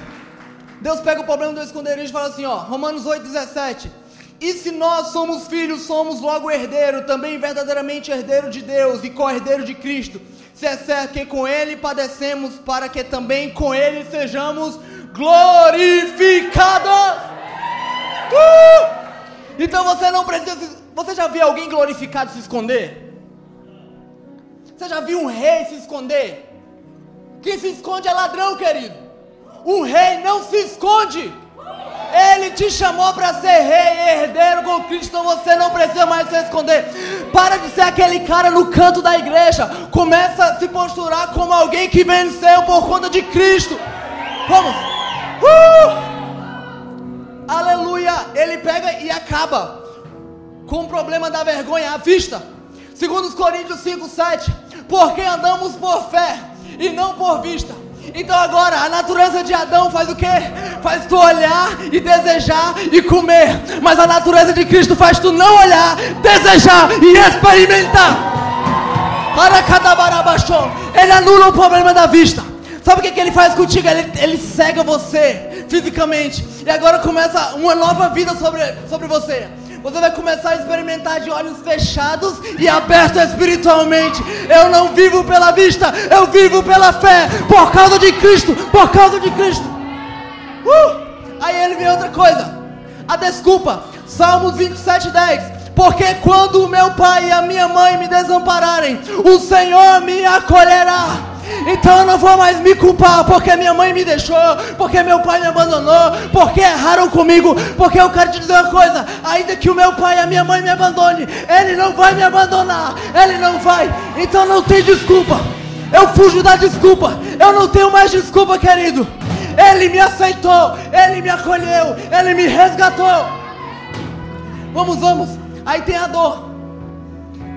Deus pega o problema do esconderijo e fala assim, ó, Romanos 8, 17. E se nós somos filhos, somos logo herdeiro, também verdadeiramente herdeiro de Deus e co-herdeiro de Cristo. Se é certo que com Ele padecemos, para que também com Ele sejamos glorificados. Uh! Então você não precisa. Você já viu alguém glorificado se esconder? Você já viu um rei se esconder? Quem se esconde é ladrão, querido. Um rei não se esconde. Ele te chamou para ser rei, herdeiro com Cristo, então você não precisa mais se esconder. Para de ser aquele cara no canto da igreja. Começa a se posturar como alguém que venceu por conta de Cristo. Vamos. Uh! Aleluia. Ele pega e acaba com o problema da vergonha à vista. Segundo os Coríntios 5, 7. Porque andamos por fé e não por vista. Então agora a natureza de Adão faz o que? Faz tu olhar e desejar e comer. Mas a natureza de Cristo faz tu não olhar, desejar e experimentar. Ele anula o problema da vista. Sabe o que, que ele faz contigo? Ele, ele cega você fisicamente. E agora começa uma nova vida sobre, sobre você. Você vai começar a experimentar de olhos fechados e abertos espiritualmente. Eu não vivo pela vista, eu vivo pela fé. Por causa de Cristo, por causa de Cristo. Uh! Aí ele vem outra coisa. A desculpa. Salmos 27, 10. Porque quando o meu pai e a minha mãe me desampararem, o Senhor me acolherá. Então eu não vou mais me culpar porque minha mãe me deixou, porque meu pai me abandonou, porque erraram comigo, porque eu quero te dizer uma coisa, ainda que o meu pai e a minha mãe me abandone, ele não vai me abandonar, ele não vai. Então não tem desculpa. Eu fujo da desculpa. Eu não tenho mais desculpa, querido. Ele me aceitou, ele me acolheu, ele me resgatou. Vamos, vamos. Aí tem a dor.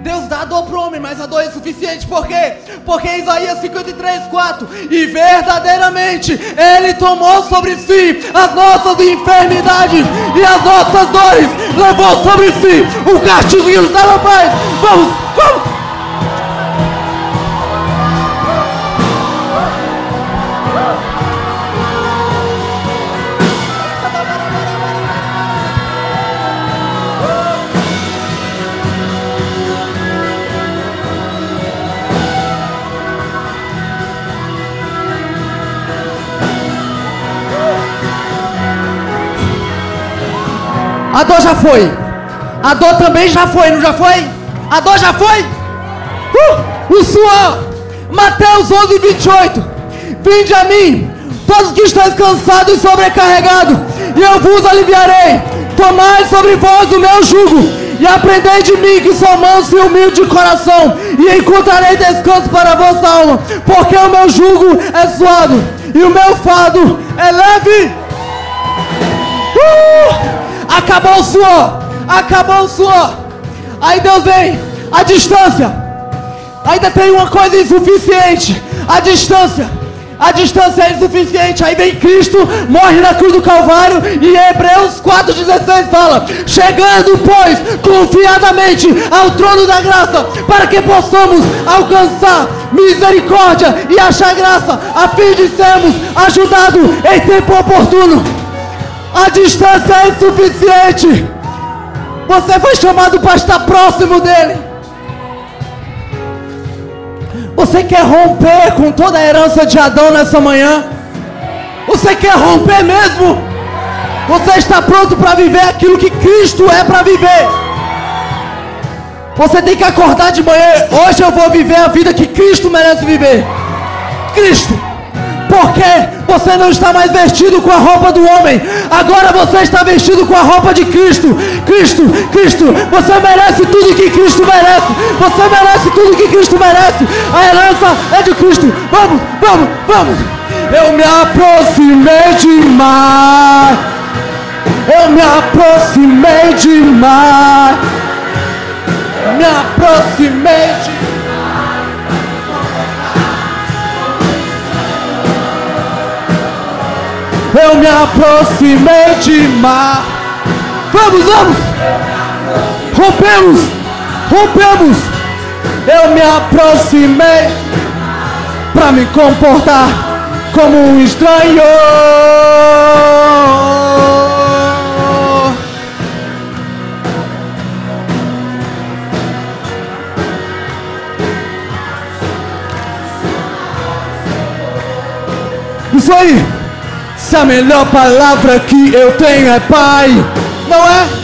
Deus dá dor para o homem, mas a dor é suficiente. Por quê? Porque Isaías 53, 4. E verdadeiramente Ele tomou sobre si as nossas enfermidades e as nossas dores. Levou sobre si o castigo dava paz. Vamos, vamos. A dor já foi. A dor também já foi, não já foi? A dor já foi? Uh, o suor. Mateus 11, 28. Vinde a mim, todos que estáis cansados e sobrecarregados, e eu vos aliviarei. Tomai sobre vós o meu jugo, e aprendei de mim que sou manso e humilde de coração, e encontrarei descanso para a vossa alma, porque o meu jugo é suave, e o meu fado é leve. Uh! Acabou o suor. Acabou o suor. Aí Deus vem. A distância. Ainda tem uma coisa insuficiente. A distância. A distância é insuficiente. Aí vem Cristo, morre na cruz do Calvário. E Hebreus 4,16 fala: Chegando, pois, confiadamente ao trono da graça, para que possamos alcançar misericórdia e achar graça, a fim de sermos ajudados em tempo oportuno. A distância é insuficiente. Você foi chamado para estar próximo dele. Você quer romper com toda a herança de Adão nessa manhã? Você quer romper mesmo? Você está pronto para viver aquilo que Cristo é para viver? Você tem que acordar de manhã. Hoje eu vou viver a vida que Cristo merece viver. Cristo. Porque você não está mais vestido com a roupa do homem, agora você está vestido com a roupa de Cristo. Cristo, Cristo, você merece tudo que Cristo merece. Você merece tudo que Cristo merece. A herança é de Cristo. Vamos, vamos, vamos. Eu me aproximei demais. Eu me aproximei demais. Me aproximei demais. Eu me aproximei demais. Vamos, vamos! Rompemos! Rompemos! Eu me aproximei para me comportar como um estranho. Isso aí! Se a melhor palavra que eu tenho é pai, não é?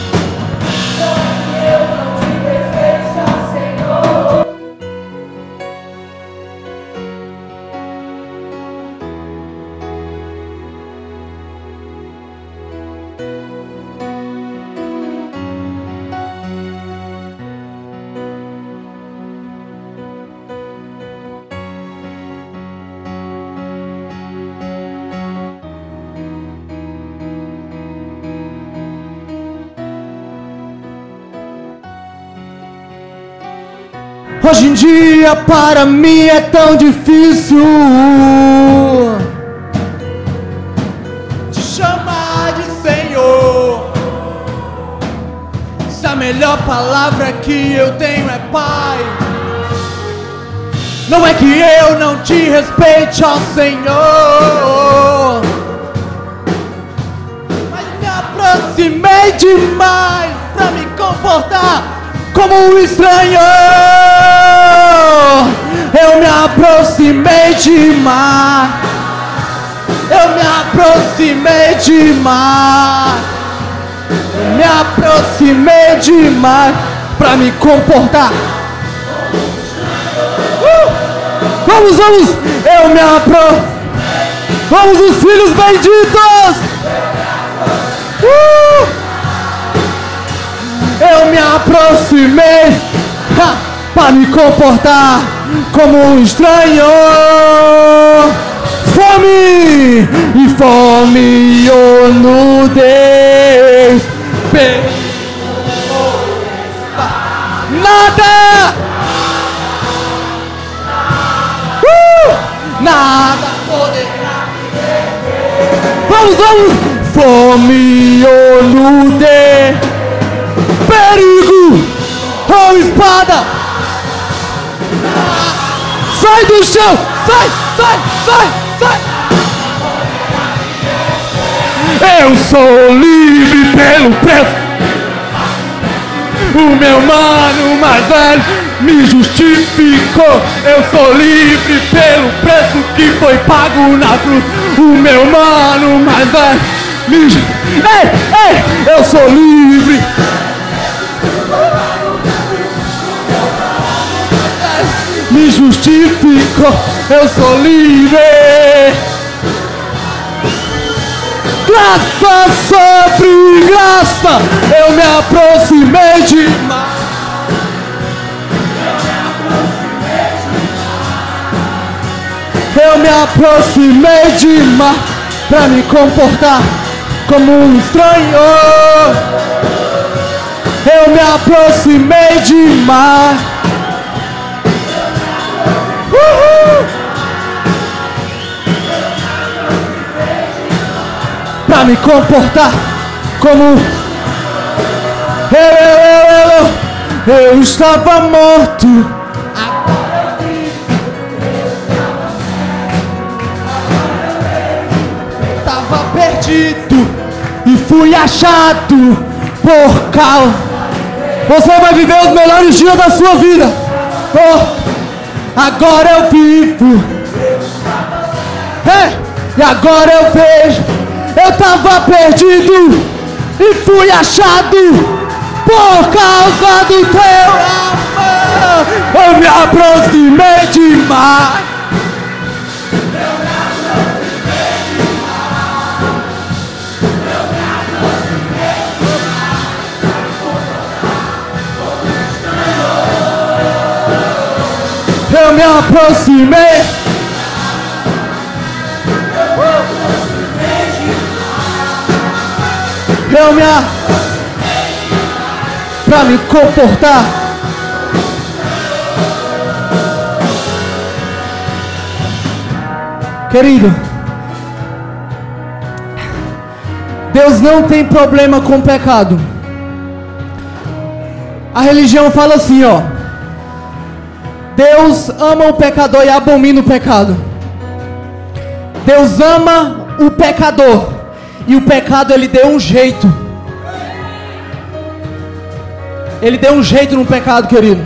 Dia para mim é tão difícil te chamar de Senhor. Se a melhor palavra que eu tenho é Pai. Não é que eu não te respeite, ó Senhor. Mas me aproximei demais para me comportar como um estranho. Eu me aproximei demais. Eu me aproximei demais. Me aproximei demais para me comportar. Uh! Vamos, vamos! Eu me aproximei. Vamos, os filhos benditos! Uh! Eu me aproximei para me comportar como um estranho. Fome e fome ou nudez. Nada! Uh! Nada poderá. Vamos, vamos! Fome ou nudez. Perigo ou espada. Sai do chão! Sai, sai, sai, sai! Eu sou livre pelo preço. O meu mano mais velho me justificou. Eu sou livre pelo preço que foi pago na cruz. O meu mano mais velho me Ei, ei, eu sou livre. Me justificou. Eu sou livre. Graça sobre graça, eu me aproximei demais. Eu me aproximei demais para me comportar como um estranho. Eu me aproximei demais. Uhul. Pra me comportar como eu, eu, eu, eu, eu estava morto. Perdido e fui achado por causa. Você vai viver os melhores dias da sua vida. Oh, agora eu vivo. É, e agora eu vejo. Eu tava perdido e fui achado por causa do teu amor. Eu me aproximei demais. Aproximei. Eu me a... para me comportar. Querido, Deus não tem problema com pecado. A religião fala assim, ó. Deus ama o pecador e abomina o pecado. Deus ama o pecador e o pecado ele deu um jeito. Ele deu um jeito no pecado, querido.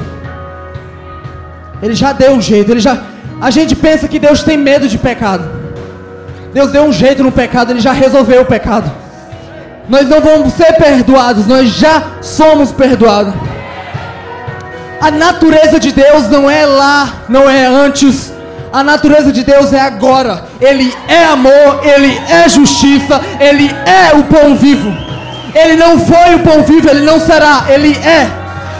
Ele já deu um jeito, ele já A gente pensa que Deus tem medo de pecado. Deus deu um jeito no pecado, ele já resolveu o pecado. Nós não vamos ser perdoados, nós já somos perdoados. A natureza de Deus não é lá, não é antes. A natureza de Deus é agora. Ele é amor, ele é justiça, ele é o pão vivo. Ele não foi o pão vivo, ele não será, ele é.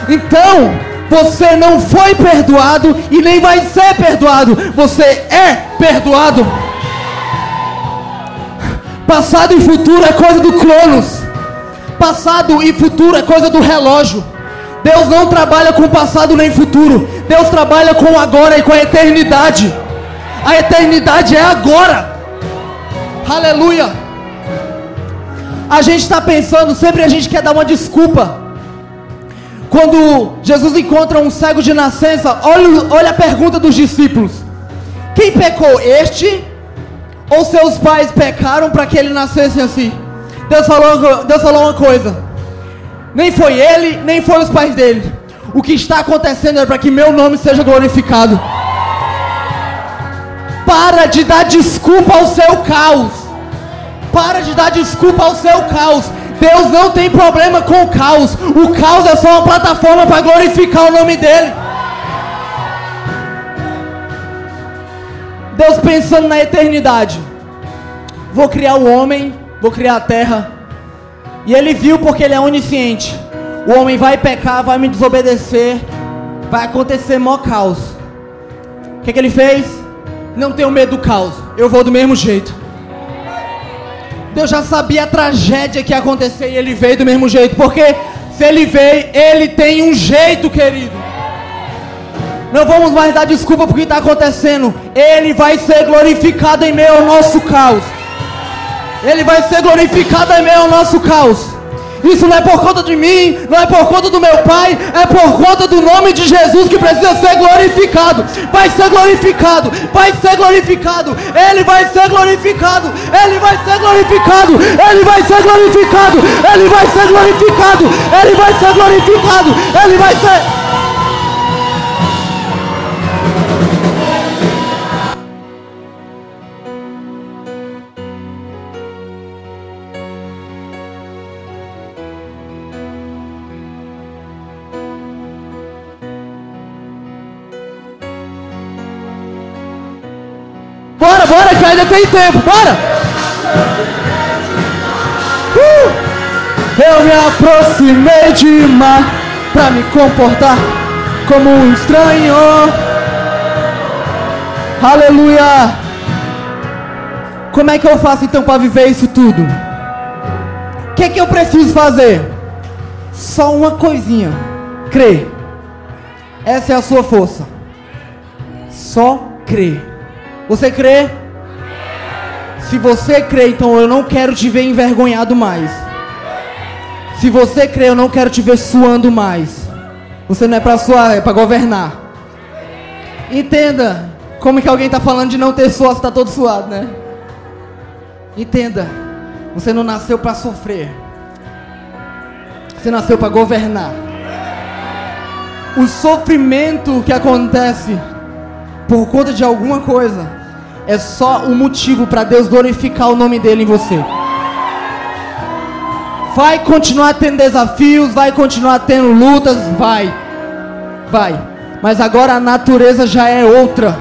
Então, você não foi perdoado e nem vai ser perdoado. Você é perdoado. Passado e futuro é coisa do Cronos. Passado e futuro é coisa do relógio. Deus não trabalha com passado nem futuro. Deus trabalha com agora e com a eternidade. A eternidade é agora. Aleluia. A gente está pensando, sempre a gente quer dar uma desculpa. Quando Jesus encontra um cego de nascença, olha, olha a pergunta dos discípulos: Quem pecou? Este ou seus pais pecaram para que ele nascesse assim? Deus falou, Deus falou uma coisa. Nem foi ele, nem foi os pais dele. O que está acontecendo é para que meu nome seja glorificado. Para de dar desculpa ao seu caos. Para de dar desculpa ao seu caos. Deus não tem problema com o caos. O caos é só uma plataforma para glorificar o nome dele. Deus pensando na eternidade. Vou criar o homem, vou criar a terra. E ele viu porque ele é onisciente. O homem vai pecar, vai me desobedecer, vai acontecer mó caos. O que, que ele fez? Não tenho medo do caos, eu vou do mesmo jeito. Deus já sabia a tragédia que ia acontecer e ele veio do mesmo jeito, porque se ele veio, ele tem um jeito, querido. Não vamos mais dar desculpa por que está acontecendo. Ele vai ser glorificado em meio ao nosso caos. Ele vai ser glorificado em meio ao nosso caos. Isso não é por conta de mim, não é por conta do meu Pai, é por conta do nome de Jesus que precisa ser glorificado. Vai ser glorificado, vai ser glorificado, Ele vai ser glorificado, Ele vai ser glorificado, Ele vai ser glorificado, Ele vai ser glorificado, Ele vai ser glorificado, Ele vai ser. Bora, ainda tem tempo, bora! Uh! Eu me aproximei demais pra me comportar como um estranho. Aleluia! Como é que eu faço então para viver isso tudo? O que é que eu preciso fazer? Só uma coisinha: crer. Essa é a sua força. Só crer. Você crê? Se você crê, então eu não quero te ver envergonhado mais. Se você crê, eu não quero te ver suando mais. Você não é para suar, é para governar. Entenda como que alguém está falando de não ter suor, você está todo suado, né? Entenda, você não nasceu para sofrer. Você nasceu para governar. O sofrimento que acontece por conta de alguma coisa é só um motivo para Deus glorificar o nome dele em você. Vai continuar tendo desafios, vai continuar tendo lutas, vai. Vai. Mas agora a natureza já é outra.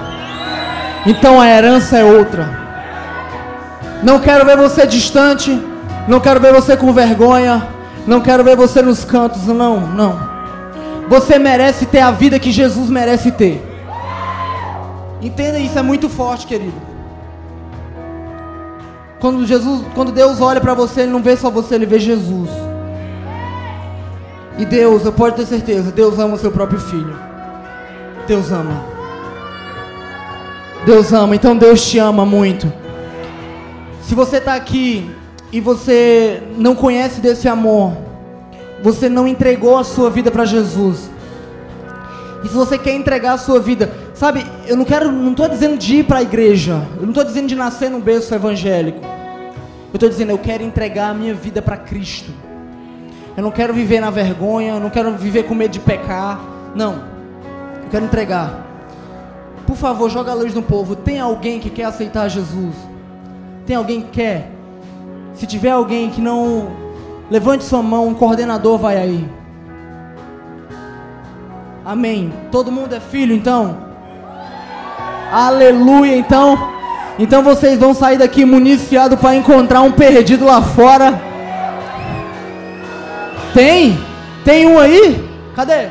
Então a herança é outra. Não quero ver você distante, não quero ver você com vergonha, não quero ver você nos cantos, não, não. Você merece ter a vida que Jesus merece ter. Entenda isso, é muito forte, querido. Quando Jesus, quando Deus olha para você, ele não vê só você, ele vê Jesus. E Deus, eu posso ter certeza, Deus ama o seu próprio filho. Deus ama. Deus ama, então Deus te ama muito. Se você está aqui e você não conhece desse amor, você não entregou a sua vida para Jesus. E se você quer entregar a sua vida, Sabe, eu não quero, não estou dizendo de ir para a igreja, eu não estou dizendo de nascer num berço evangélico. Eu estou dizendo, eu quero entregar a minha vida para Cristo. Eu não quero viver na vergonha, eu não quero viver com medo de pecar. Não, eu quero entregar. Por favor, joga a luz no povo. Tem alguém que quer aceitar Jesus? Tem alguém que quer? Se tiver alguém que não, levante sua mão, um coordenador vai aí. Amém. Todo mundo é filho, então? Aleluia. Então, então vocês vão sair daqui municiados para encontrar um perdido lá fora. Tem? Tem um aí? Cadê?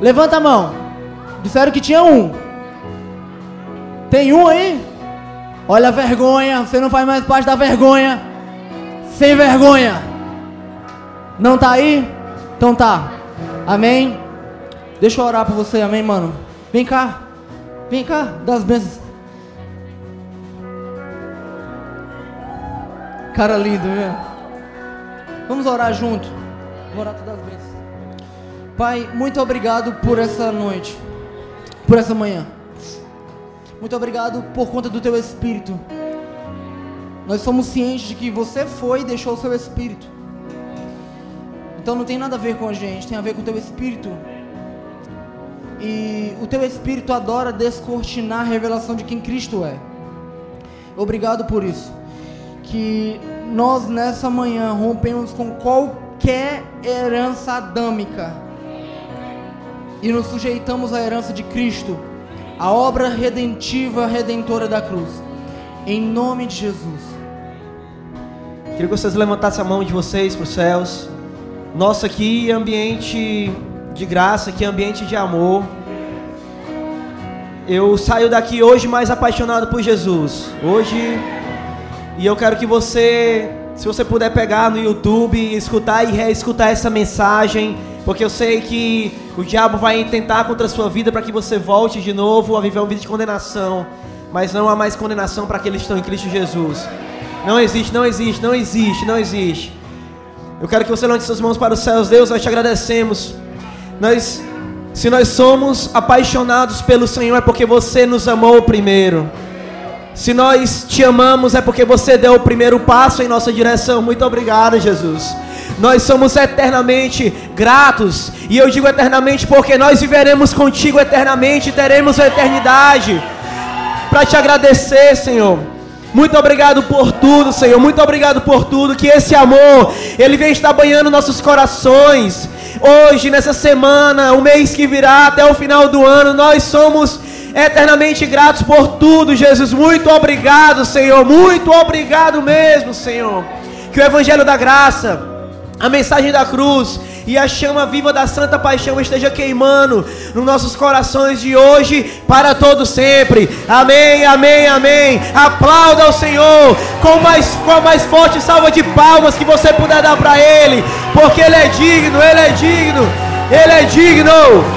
Levanta a mão. Disseram que tinha um. Tem um aí? Olha a vergonha. Você não faz mais parte da vergonha. Sem vergonha. Não tá aí? Então tá. Amém? Deixa eu orar por você. Amém, mano? Vem cá. Vem cá, dá as bênçãos. Cara lindo, viu? Vamos orar junto. Vamos orar todas as bênçãos. Pai, muito obrigado por essa noite, por essa manhã. Muito obrigado por conta do teu espírito. Nós somos cientes de que você foi e deixou o seu espírito. Então não tem nada a ver com a gente, tem a ver com o teu espírito e o teu espírito adora descortinar a revelação de quem Cristo é. Obrigado por isso. Que nós nessa manhã rompemos com qualquer herança adâmica e nos sujeitamos à herança de Cristo, a obra redentiva, redentora da cruz. Em nome de Jesus. Queria que vocês levantassem a mão de vocês para os céus. Nosso aqui ambiente de graça, é ambiente de amor. Eu saio daqui hoje mais apaixonado por Jesus. Hoje e eu quero que você, se você puder pegar no YouTube, escutar e reescutar essa mensagem, porque eu sei que o diabo vai tentar contra a sua vida para que você volte de novo a viver uma vida de condenação, mas não há mais condenação para aqueles que estão em Cristo Jesus. Não existe, não existe, não existe, não existe. Eu quero que você lance suas mãos para os céus, Deus, nós te agradecemos. Nós, se nós somos apaixonados pelo Senhor, é porque você nos amou primeiro. Se nós te amamos é porque você deu o primeiro passo em nossa direção. Muito obrigado, Jesus. Nós somos eternamente gratos. E eu digo eternamente porque nós viveremos contigo eternamente, teremos a eternidade. Para te agradecer, Senhor. Muito obrigado por tudo, Senhor. Muito obrigado por tudo. Que esse amor, ele vem estar banhando nossos corações. Hoje, nessa semana, o mês que virá, até o final do ano, nós somos eternamente gratos por tudo, Jesus. Muito obrigado, Senhor. Muito obrigado mesmo, Senhor. Que o Evangelho da Graça, a mensagem da cruz e a chama viva da Santa Paixão esteja queimando nos nossos corações de hoje para todo sempre. Amém, amém, amém. Aplauda ao Senhor com mais com a mais forte salva de palmas que você puder dar para ele, porque ele é digno, ele é digno. Ele é digno.